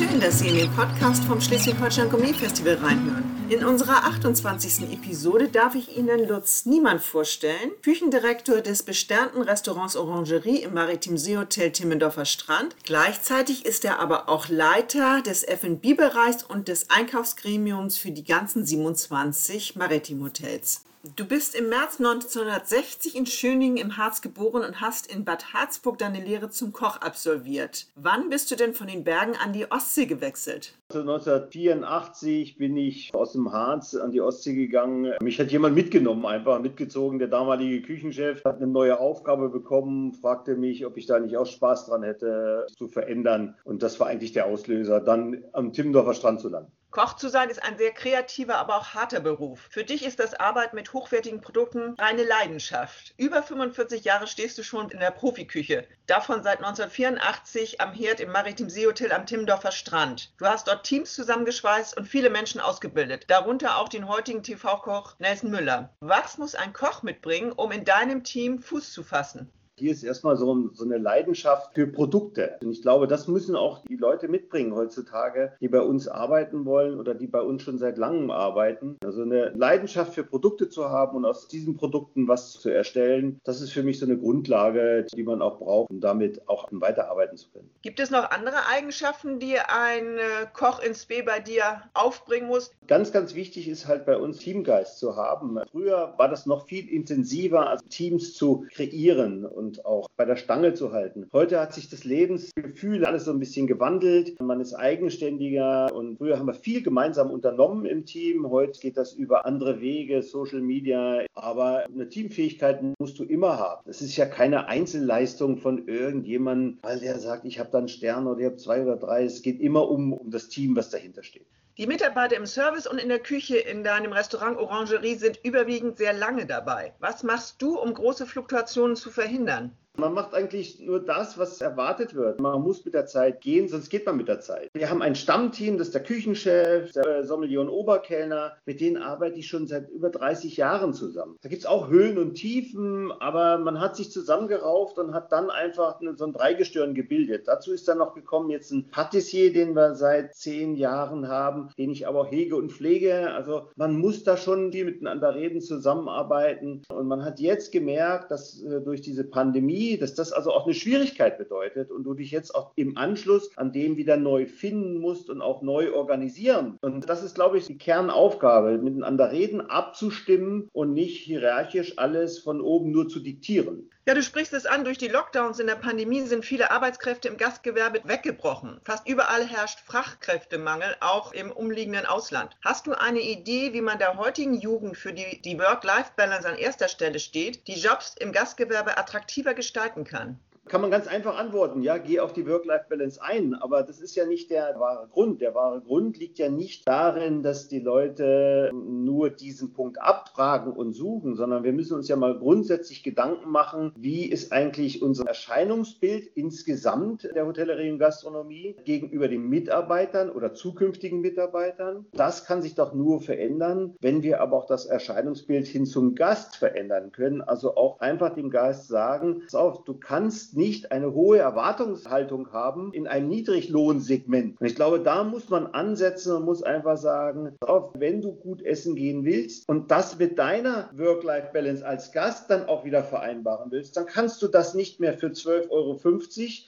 Schön, dass Sie in den Podcast vom Schleswig-Holstein Gourmet Festival reinhören. In unserer 28. Episode darf ich Ihnen Lutz Niemann vorstellen, Küchendirektor des besternten Restaurants Orangerie im Maritim Seehotel Timmendorfer Strand. Gleichzeitig ist er aber auch Leiter des F&B-Bereichs und des Einkaufsgremiums für die ganzen 27 Maritim Hotels. Du bist im März 1960 in Schöningen im Harz geboren und hast in Bad Harzburg deine Lehre zum Koch absolviert. Wann bist du denn von den Bergen an die Ostsee gewechselt? Also 1984 bin ich aus dem Harz an die Ostsee gegangen. Mich hat jemand mitgenommen, einfach mitgezogen. Der damalige Küchenchef hat eine neue Aufgabe bekommen, fragte mich, ob ich da nicht auch Spaß dran hätte, zu verändern. Und das war eigentlich der Auslöser, dann am Timmendorfer Strand zu landen. Koch zu sein ist ein sehr kreativer, aber auch harter Beruf. Für dich ist das Arbeit mit hochwertigen Produkten eine Leidenschaft. Über 45 Jahre stehst du schon in der Profiküche. Davon seit 1984 am Herd im Maritim Seehotel am Timmendorfer Strand. Du hast dort Teams zusammengeschweißt und viele Menschen ausgebildet, darunter auch den heutigen TV-Koch Nelson Müller. Was muss ein Koch mitbringen, um in deinem Team Fuß zu fassen? Hier ist erstmal so, so, eine Leidenschaft für Produkte. Und ich glaube, das müssen auch die Leute mitbringen heutzutage, die bei uns arbeiten wollen oder die bei uns schon seit langem arbeiten. Also eine Leidenschaft für Produkte zu haben und aus diesen Produkten was zu erstellen, das ist für mich so eine Grundlage, die man auch braucht, um damit auch weiterarbeiten zu können. Gibt es noch andere Eigenschaften, die ein Koch ins B bei dir aufbringen muss? Ganz, ganz wichtig ist halt bei uns Teamgeist zu haben. Früher war das noch viel intensiver, als Teams zu kreieren und und auch bei der Stange zu halten. Heute hat sich das Lebensgefühl alles so ein bisschen gewandelt. Man ist eigenständiger und früher haben wir viel gemeinsam unternommen im Team. Heute geht das über andere Wege, Social Media. Aber eine Teamfähigkeit musst du immer haben. Das ist ja keine Einzelleistung von irgendjemandem, weil der sagt, ich habe da einen Stern oder ich habe zwei oder drei. Es geht immer um, um das Team, was dahinter steht. Die Mitarbeiter im Service und in der Küche in deinem Restaurant Orangerie sind überwiegend sehr lange dabei. Was machst du, um große Fluktuationen zu verhindern? Man macht eigentlich nur das, was erwartet wird. Man muss mit der Zeit gehen, sonst geht man mit der Zeit. Wir haben ein Stammteam, das ist der Küchenchef, der Sommelier und Oberkellner. Mit denen arbeite ich schon seit über 30 Jahren zusammen. Da gibt es auch Höhen und Tiefen, aber man hat sich zusammengerauft und hat dann einfach so ein Dreigestirn gebildet. Dazu ist dann noch gekommen jetzt ein Patissier, den wir seit zehn Jahren haben, den ich aber auch hege und pflege. Also man muss da schon viel miteinander reden, zusammenarbeiten. Und man hat jetzt gemerkt, dass äh, durch diese Pandemie dass das also auch eine Schwierigkeit bedeutet und du dich jetzt auch im Anschluss an dem wieder neu finden musst und auch neu organisieren. Und das ist, glaube ich, die Kernaufgabe, miteinander reden, abzustimmen und nicht hierarchisch alles von oben nur zu diktieren. Ja, du sprichst es an, durch die Lockdowns in der Pandemie sind viele Arbeitskräfte im Gastgewerbe weggebrochen. Fast überall herrscht Fachkräftemangel, auch im umliegenden Ausland. Hast du eine Idee, wie man der heutigen Jugend für die, die Work-Life-Balance an erster Stelle steht, die Jobs im Gastgewerbe attraktiver gestalten kann? Kann man ganz einfach antworten, ja, geh auf die Work-Life-Balance ein. Aber das ist ja nicht der wahre Grund. Der wahre Grund liegt ja nicht darin, dass die Leute nur diesen Punkt abfragen und suchen, sondern wir müssen uns ja mal grundsätzlich Gedanken machen, wie ist eigentlich unser Erscheinungsbild insgesamt der Hotellerie und Gastronomie gegenüber den Mitarbeitern oder zukünftigen Mitarbeitern. Das kann sich doch nur verändern, wenn wir aber auch das Erscheinungsbild hin zum Gast verändern können. Also auch einfach dem Gast sagen, pass auf, du kannst nicht eine hohe Erwartungshaltung haben in einem Niedriglohnsegment. Und ich glaube, da muss man ansetzen und muss einfach sagen, auf, wenn du gut essen gehen willst und das mit deiner Work-Life-Balance als Gast dann auch wieder vereinbaren willst, dann kannst du das nicht mehr für 12,50 Euro,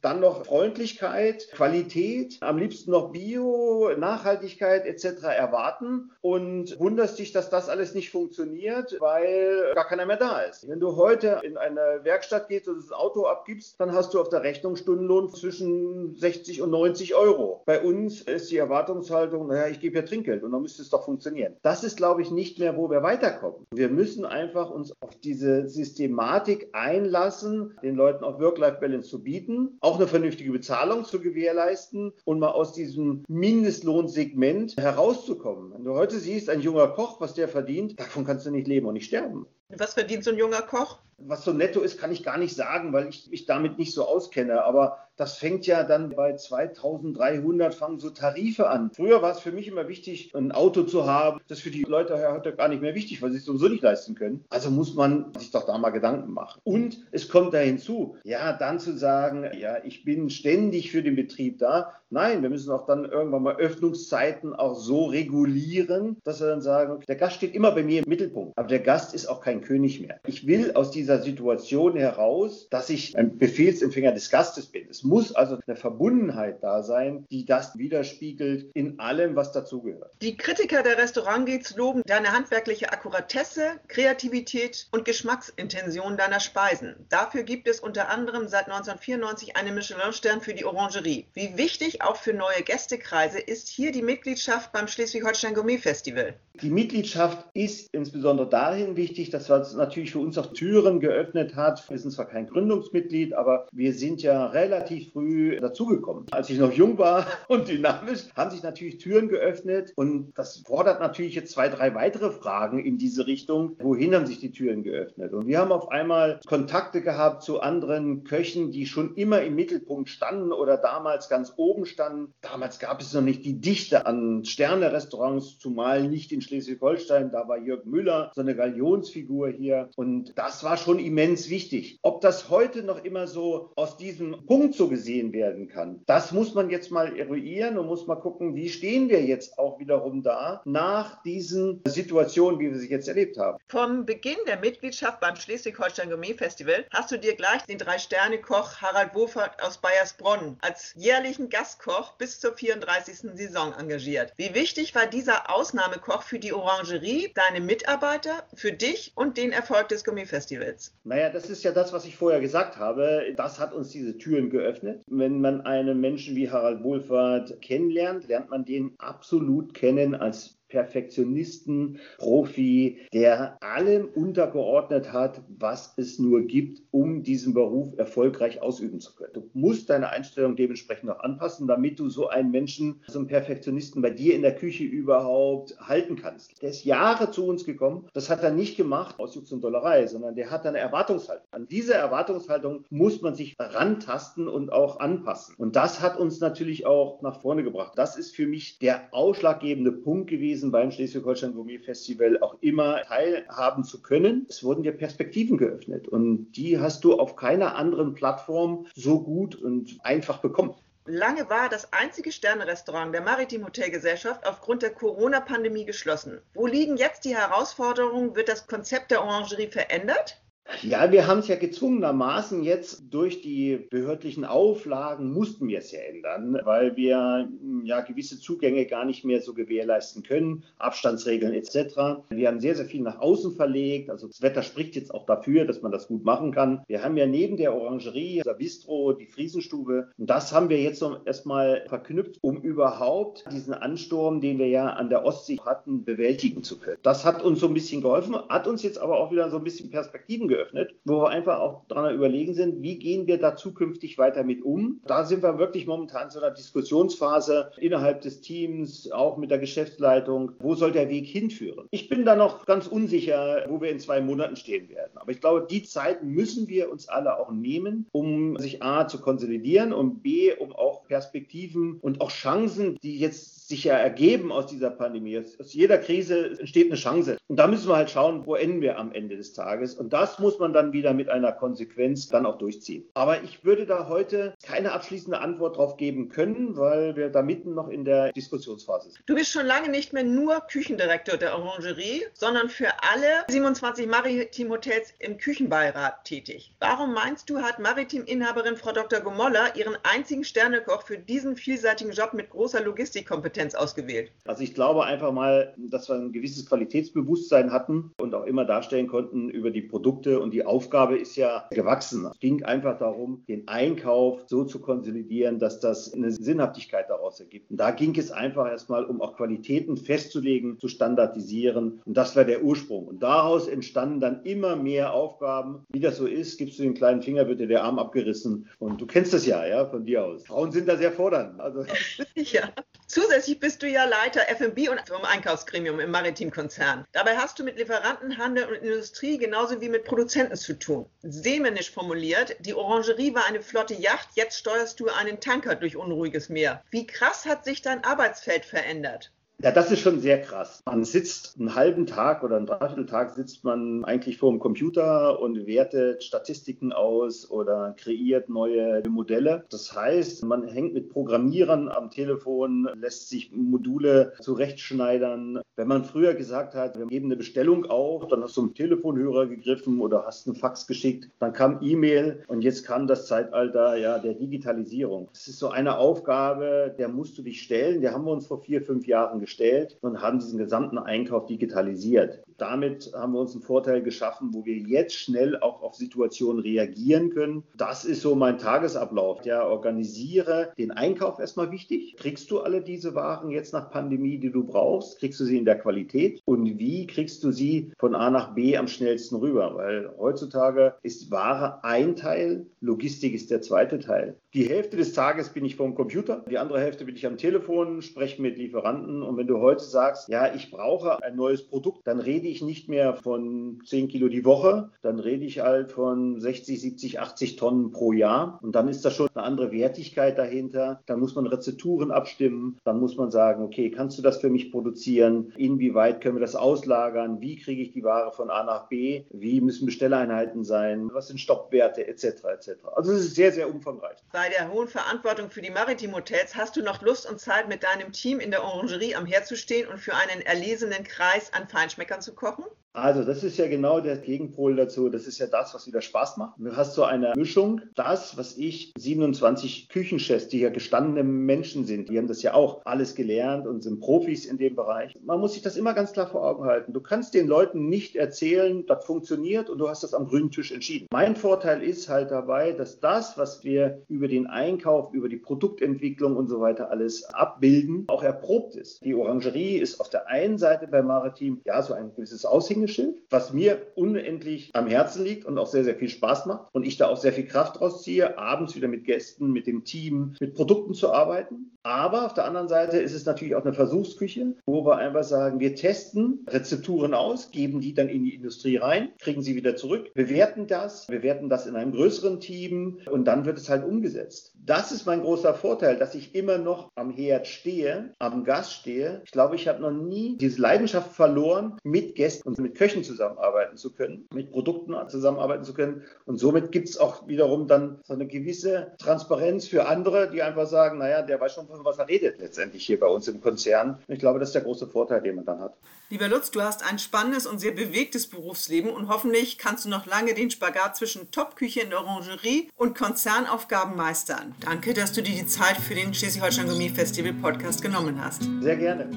dann noch Freundlichkeit, Qualität, am liebsten noch Bio, Nachhaltigkeit etc. erwarten und wunderst dich, dass das alles nicht funktioniert, weil gar keiner mehr da ist. Wenn du heute in eine Werkstatt gehst und das Auto abgibst, dann hast du auf der Rechnung Stundenlohn zwischen 60 und 90 Euro. Bei uns ist die Erwartungshaltung, naja, ich gebe ja Trinkgeld und dann müsste es doch funktionieren. Das ist, glaube ich, nicht mehr, wo wir weiterkommen. Wir müssen einfach uns auf diese Systematik einlassen, den Leuten auch Work-Life-Balance zu bieten, auch eine vernünftige Bezahlung zu gewährleisten und mal aus diesem Mindestlohnsegment herauszukommen. Wenn du heute siehst, ein junger Koch, was der verdient, davon kannst du nicht leben und nicht sterben. Was verdient so ein junger Koch? Was so netto ist, kann ich gar nicht sagen, weil ich mich damit nicht so auskenne. Aber Das fängt ja dann bei 2300 fangen so Tarife an. Früher war es für mich immer wichtig, ein Auto zu haben. Das ist für die Leute heute gar nicht mehr wichtig, weil sie es sowieso nicht leisten können. Also muss man sich doch da mal Gedanken machen. Und es kommt da hinzu, ja, dann zu sagen, ja, ich bin ständig für den Betrieb da. Nein, wir müssen auch dann irgendwann mal Öffnungszeiten auch so regulieren, dass wir dann sagen, der Gast steht immer bei mir im Mittelpunkt. Aber der Gast ist auch kein König mehr. Ich will aus dieser Situation heraus, dass ich ein Befehlsempfänger des Gastes bin. Es muss also eine Verbundenheit da sein, die das widerspiegelt in allem, was dazugehört. Die Kritiker der Restaurantgates loben deine handwerkliche Akkuratesse, Kreativität und Geschmacksintention deiner Speisen. Dafür gibt es unter anderem seit 1994 einen Michelin-Stern für die Orangerie. Wie wichtig auch für neue Gästekreise ist hier die Mitgliedschaft beim Schleswig-Holstein Gourmet Festival. Die Mitgliedschaft ist insbesondere dahin wichtig, dass es natürlich für uns auch Türen geöffnet hat. Wir sind zwar kein Gründungsmitglied, aber wir sind ja relativ früh dazugekommen. Als ich noch jung war und dynamisch, haben sich natürlich Türen geöffnet und das fordert natürlich jetzt zwei, drei weitere Fragen in diese Richtung. Wohin haben sich die Türen geöffnet? Und wir haben auf einmal Kontakte gehabt zu anderen Köchen, die schon immer im Mittelpunkt standen oder damals ganz oben standen. Damals gab es noch nicht die Dichte an Sterne-Restaurants, zumal nicht in Schleswig-Holstein. Da war Jörg Müller so eine Galionsfigur hier. Und das war schon immens wichtig. Ob das heute noch immer so aus diesem Punkt so gesehen werden kann, das muss man jetzt mal eruieren und muss mal gucken, wie stehen wir jetzt auch wiederum da nach diesen Situationen, wie wir sie jetzt erlebt haben. Vom Beginn der Mitgliedschaft beim Schleswig-Holstein Gourmet Festival hast du dir gleich den Drei-Sterne-Koch Harald Wofert aus Bayersbronn als jährlichen Gastkoch bis zur 34. Saison engagiert. Wie wichtig war dieser Ausnahmekoch für die Orangerie, deine Mitarbeiter, für dich und den Erfolg des Gourmet-Festivals? Naja, das ist ja das, was ich vorher gesagt habe. Das hat uns diese Türen geöffnet. Wenn man einen Menschen wie Harald Wohlfahrt kennenlernt, lernt man den absolut kennen als Perfektionisten, Profi, der allem untergeordnet hat, was es nur gibt, um diesen Beruf erfolgreich ausüben zu können. Du musst deine Einstellung dementsprechend auch anpassen, damit du so einen Menschen, so einen Perfektionisten bei dir in der Küche überhaupt halten kannst. Der ist Jahre zu uns gekommen. Das hat er nicht gemacht aus Jux und Dollerei, sondern der hat eine Erwartungshaltung. An diese Erwartungshaltung muss man sich rantasten und auch anpassen. Und das hat uns natürlich auch nach vorne gebracht. Das ist für mich der ausschlaggebende Punkt gewesen, gewesen, beim Schleswig-Holstein Gourmet Festival auch immer teilhaben zu können. Es wurden dir Perspektiven geöffnet und die hast du auf keiner anderen Plattform so gut und einfach bekommen. Lange war das einzige Sternerestaurant der Maritim Hotelgesellschaft aufgrund der Corona-Pandemie geschlossen. Wo liegen jetzt die Herausforderungen? Wird das Konzept der Orangerie verändert? Ja, wir haben es ja gezwungenermaßen jetzt durch die behördlichen Auflagen mussten wir es ja ändern, weil wir hm, ja gewisse Zugänge gar nicht mehr so gewährleisten können, Abstandsregeln etc. Wir haben sehr, sehr viel nach außen verlegt. Also das Wetter spricht jetzt auch dafür, dass man das gut machen kann. Wir haben ja neben der Orangerie, der Bistro, die Friesenstube. Und das haben wir jetzt erstmal verknüpft, um überhaupt diesen Ansturm, den wir ja an der Ostsee hatten, bewältigen zu können. Das hat uns so ein bisschen geholfen, hat uns jetzt aber auch wieder so ein bisschen Perspektiven geöffnet, wo wir einfach auch dran überlegen sind, wie gehen wir da zukünftig weiter mit um. Da sind wir wirklich momentan in so einer Diskussionsphase innerhalb des Teams, auch mit der Geschäftsleitung. Wo soll der Weg hinführen? Ich bin da noch ganz unsicher, wo wir in zwei Monaten stehen werden. Aber ich glaube, die Zeit müssen wir uns alle auch nehmen, um sich A zu konsolidieren und B, um auch Perspektiven und auch Chancen, die jetzt sich ja ergeben aus dieser Pandemie. Aus jeder Krise entsteht eine Chance. Und da müssen wir halt schauen, wo enden wir am Ende des Tages. Und das muss man dann wieder mit einer Konsequenz dann auch durchziehen. Aber ich würde da heute keine abschließende Antwort drauf geben können, weil wir da mitten noch in der Diskussionsphase sind. Du bist schon lange nicht mehr nur Küchendirektor der Orangerie, sondern für alle 27 Maritim Hotels im Küchenbeirat tätig. Warum meinst du, hat Maritim-Inhaberin Frau Dr. Gomolla ihren einzigen Sternekoch für diesen vielseitigen Job mit großer Logistikkompetenz ausgewählt? Also ich glaube einfach mal, dass wir ein gewisses Qualitätsbewusstsein hatten und auch immer darstellen konnten über die Produkte und die Aufgabe ist ja gewachsen. Es ging einfach darum, den Einkauf so zu konsolidieren, dass das eine Sinnhaftigkeit daraus ergibt. Und da ging es einfach erstmal um auch Qualitäten festzulegen, zu standardisieren. Und das war der Ursprung. Und daraus entstanden dann immer mehr Aufgaben. Wie das so ist, gibst du den kleinen Finger, wird dir der Arm abgerissen. Und du kennst das ja, ja, von dir aus. Frauen sind da sehr fordernd. Also. ja. Zusätzlich bist du ja Leiter F&B und Einkaufsgremium im Maritimkonzern. Dabei hast du mit Lieferanten, Handel und Industrie genauso wie mit Produktionen Produzenten zu tun. Seemännisch formuliert, die Orangerie war eine flotte Yacht, jetzt steuerst du einen Tanker durch unruhiges Meer. Wie krass hat sich dein Arbeitsfeld verändert? Ja, das ist schon sehr krass. Man sitzt einen halben Tag oder einen Dreivierteltag sitzt man eigentlich vor dem Computer und wertet Statistiken aus oder kreiert neue Modelle. Das heißt, man hängt mit Programmierern am Telefon, lässt sich Module zurechtschneidern. Wenn man früher gesagt hat, wir geben eine Bestellung auf, dann hast du einen Telefonhörer gegriffen oder hast einen Fax geschickt, dann kam E-Mail und jetzt kam das Zeitalter ja, der Digitalisierung. Das ist so eine Aufgabe, der musst du dich stellen. Der haben wir uns vor vier, fünf Jahren gestellt gestellt und haben diesen gesamten Einkauf digitalisiert. Damit haben wir uns einen Vorteil geschaffen, wo wir jetzt schnell auch auf Situationen reagieren können. Das ist so mein Tagesablauf. Ja, organisiere den Einkauf erstmal wichtig. Kriegst du alle diese Waren jetzt nach Pandemie, die du brauchst? Kriegst du sie in der Qualität? Und wie kriegst du sie von A nach B am schnellsten rüber? Weil heutzutage ist Ware ein Teil, Logistik ist der zweite Teil. Die Hälfte des Tages bin ich vom Computer, die andere Hälfte bin ich am Telefon, spreche mit Lieferanten und wenn du heute sagst, ja, ich brauche ein neues Produkt, dann rede ich nicht mehr von 10 Kilo die Woche, dann rede ich halt von 60, 70, 80 Tonnen pro Jahr. Und dann ist da schon eine andere Wertigkeit dahinter. Dann muss man Rezepturen abstimmen. Dann muss man sagen, okay, kannst du das für mich produzieren? Inwieweit können wir das auslagern? Wie kriege ich die Ware von A nach B? Wie müssen Bestelleinheiten sein? Was sind Stoppwerte etc. etc. Also es ist sehr, sehr umfangreich. Bei der hohen Verantwortung für die Maritim Hotels hast du noch Lust und Zeit mit deinem Team in der Orangerie am herzustehen und für einen erlesenen Kreis an Feinschmeckern zu kochen? Also, das ist ja genau der Gegenpol dazu. Das ist ja das, was wieder Spaß macht. Du hast so eine Mischung. Das, was ich 27 Küchenchefs, die ja gestandene Menschen sind, die haben das ja auch alles gelernt und sind Profis in dem Bereich. Man muss sich das immer ganz klar vor Augen halten. Du kannst den Leuten nicht erzählen, das funktioniert und du hast das am grünen Tisch entschieden. Mein Vorteil ist halt dabei, dass das, was wir über den Einkauf, über die Produktentwicklung und so weiter alles abbilden, auch erprobt ist. Die Orangerie ist auf der einen Seite bei Maritim ja so ein gewisses Aushängen Aushängeschild, was mir unendlich am Herzen liegt und auch sehr, sehr viel Spaß macht und ich da auch sehr viel Kraft draus ziehe, abends wieder mit Gästen, mit dem Team, mit Produkten zu arbeiten. Aber auf der anderen Seite ist es natürlich auch eine Versuchsküche, wo wir einfach sagen, wir testen Rezepturen aus, geben die dann in die Industrie rein, kriegen sie wieder zurück, bewerten das, bewerten das in einem größeren Team und dann wird es halt umgesetzt. Das ist mein großer Vorteil, dass ich immer noch am Herd stehe, am Gas stehe. Ich glaube, ich habe noch nie diese Leidenschaft verloren, mit Gästen und mit Köchen zusammenarbeiten zu können, mit Produkten zusammenarbeiten zu können. Und somit gibt es auch wiederum dann so eine gewisse Transparenz für andere, die einfach sagen, naja, der weiß schon, von was er redet letztendlich hier bei uns im Konzern. Ich glaube, das ist der große Vorteil, den man dann hat. Lieber Lutz, du hast ein spannendes und sehr bewegtes Berufsleben und hoffentlich kannst du noch lange den Spagat zwischen Topküche in der Orangerie und Konzernaufgaben meistern. Danke, dass du dir die Zeit für den Schleswig-Holstein Gourmet Festival Podcast genommen hast. Sehr gerne.